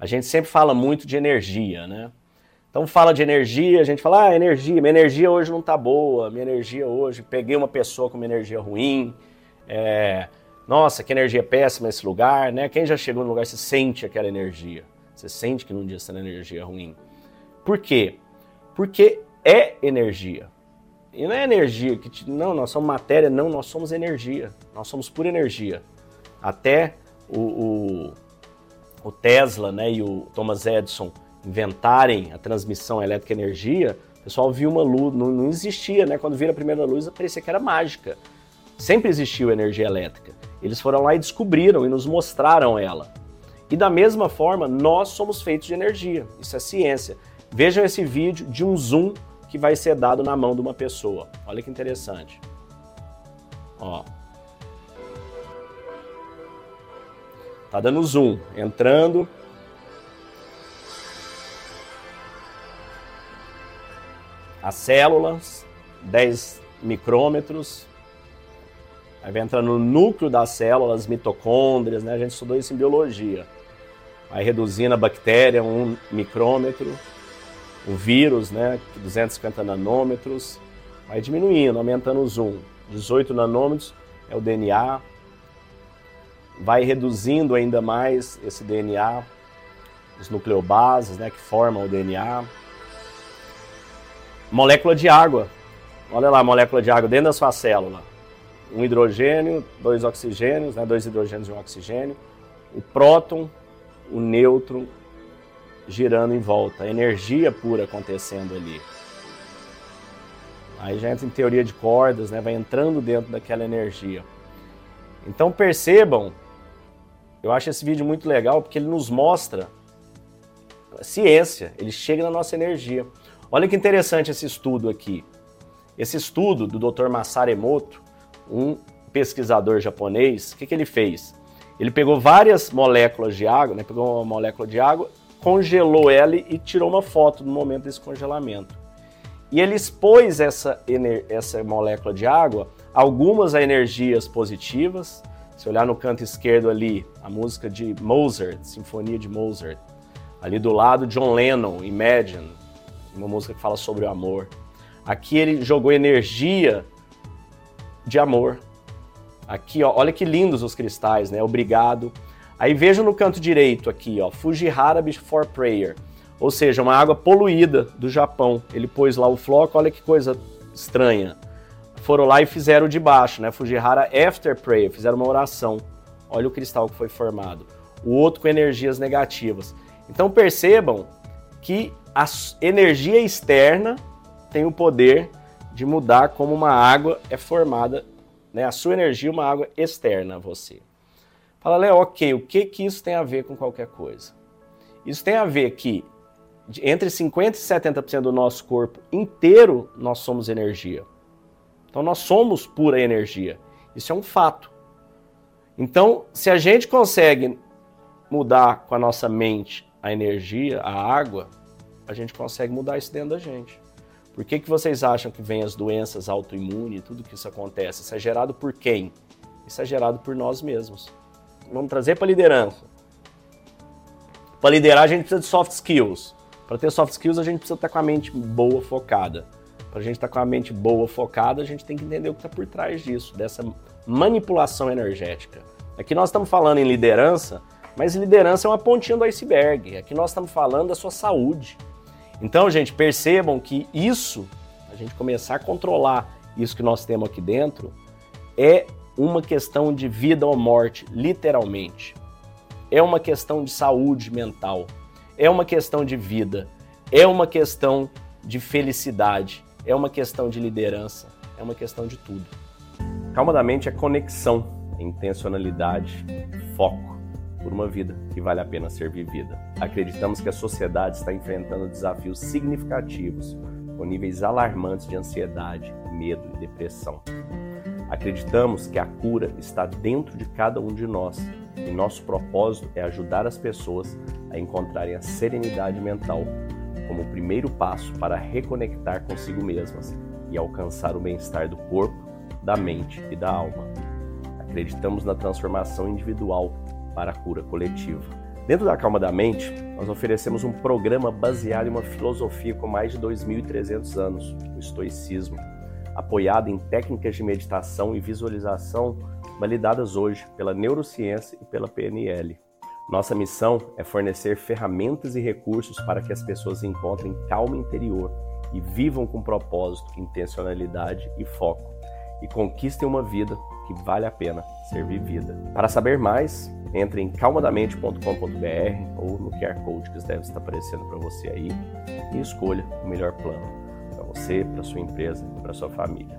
a gente sempre fala muito de energia, né? Então fala de energia, a gente fala, ah, energia, minha energia hoje não tá boa, minha energia hoje, peguei uma pessoa com uma energia ruim, é, nossa, que energia péssima esse lugar, né? Quem já chegou no lugar, você sente aquela energia, você sente que num dia está na energia ruim. Por quê? Porque é energia. E não é energia que te, não, nós somos matéria, não, nós somos energia. Nós somos pura energia. Até o, o, o Tesla né, e o Thomas Edison inventarem a transmissão elétrica energia, o pessoal viu uma luz, não, não existia, né? Quando viram a primeira luz, parecia que era mágica. Sempre existiu energia elétrica. Eles foram lá e descobriram e nos mostraram ela. E da mesma forma, nós somos feitos de energia. Isso é ciência. Vejam esse vídeo de um zoom que vai ser dado na mão de uma pessoa. Olha que interessante. Ó. Tá dando zoom, entrando. As células, 10 micrômetros. Aí vai entrar no núcleo das células, mitocôndrias, né? A gente estudou isso em biologia. Vai reduzindo a bactéria um micrômetro, o vírus, né? 250 nanômetros. Vai diminuindo, aumentando o zoom. 18 nanômetros é o DNA, vai reduzindo ainda mais esse DNA, os nucleobases, né, que formam o DNA. Molécula de água. Olha lá a molécula de água dentro da sua célula. Um hidrogênio, dois oxigênios, né, dois hidrogênios e um oxigênio. O próton, o nêutron girando em volta. Energia pura acontecendo ali. Aí já entra em teoria de cordas, né, vai entrando dentro daquela energia. Então percebam eu acho esse vídeo muito legal porque ele nos mostra ciência, ele chega na nossa energia. Olha que interessante esse estudo aqui. Esse estudo do Dr. Masaru Emoto, um pesquisador japonês, o que, que ele fez? Ele pegou várias moléculas de água, né, pegou uma molécula de água, congelou ela e tirou uma foto no momento desse congelamento. E ele expôs essa, essa molécula de água, algumas a energias positivas, se olhar no canto esquerdo ali, a música de Mozart, Sinfonia de Mozart. Ali do lado, John Lennon, Imagine, uma música que fala sobre o amor. Aqui ele jogou energia de amor. Aqui, ó, olha que lindos os cristais, né? Obrigado. Aí veja no canto direito aqui, ó, Fujihara Before Prayer, ou seja, uma água poluída do Japão. Ele pôs lá o floco, olha que coisa estranha foram lá e fizeram de baixo, né? Fujihara After Prayer, fizeram uma oração. Olha o cristal que foi formado. O outro com energias negativas. Então percebam que a energia externa tem o poder de mudar como uma água é formada, né? A sua energia é uma água externa a você. Fala, Léo, ok, o que, que isso tem a ver com qualquer coisa? Isso tem a ver que entre 50% e 70% do nosso corpo inteiro nós somos energia. Então nós somos pura energia. Isso é um fato. Então, se a gente consegue mudar com a nossa mente a energia, a água, a gente consegue mudar isso dentro da gente. Por que, que vocês acham que vem as doenças autoimunes, tudo que isso acontece? Isso é gerado por quem? Isso é gerado por nós mesmos. Vamos trazer para liderança. Para liderar, a gente precisa de soft skills. Para ter soft skills, a gente precisa estar com a mente boa, focada. Para a gente estar tá com a mente boa, focada, a gente tem que entender o que está por trás disso, dessa manipulação energética. Aqui nós estamos falando em liderança, mas liderança é uma pontinha do iceberg. Aqui nós estamos falando da sua saúde. Então, gente, percebam que isso, a gente começar a controlar isso que nós temos aqui dentro, é uma questão de vida ou morte, literalmente. É uma questão de saúde mental. É uma questão de vida. É uma questão de felicidade é uma questão de liderança, é uma questão de tudo. Calma da mente é conexão, é intencionalidade, foco por uma vida que vale a pena ser vivida. Acreditamos que a sociedade está enfrentando desafios significativos, com níveis alarmantes de ansiedade, medo e depressão. Acreditamos que a cura está dentro de cada um de nós e nosso propósito é ajudar as pessoas a encontrarem a serenidade mental como o primeiro passo para reconectar consigo mesmas e alcançar o bem-estar do corpo, da mente e da alma. Acreditamos na transformação individual para a cura coletiva. Dentro da calma da mente, nós oferecemos um programa baseado em uma filosofia com mais de 2.300 anos, o estoicismo, apoiado em técnicas de meditação e visualização validadas hoje pela neurociência e pela PNL. Nossa missão é fornecer ferramentas e recursos para que as pessoas encontrem calma interior e vivam com propósito, intencionalidade e foco e conquistem uma vida que vale a pena ser vivida. Para saber mais, entre em calmadamente.com.br ou no QR Code que deve estar aparecendo para você aí e escolha o melhor plano para você, para sua empresa e para sua família.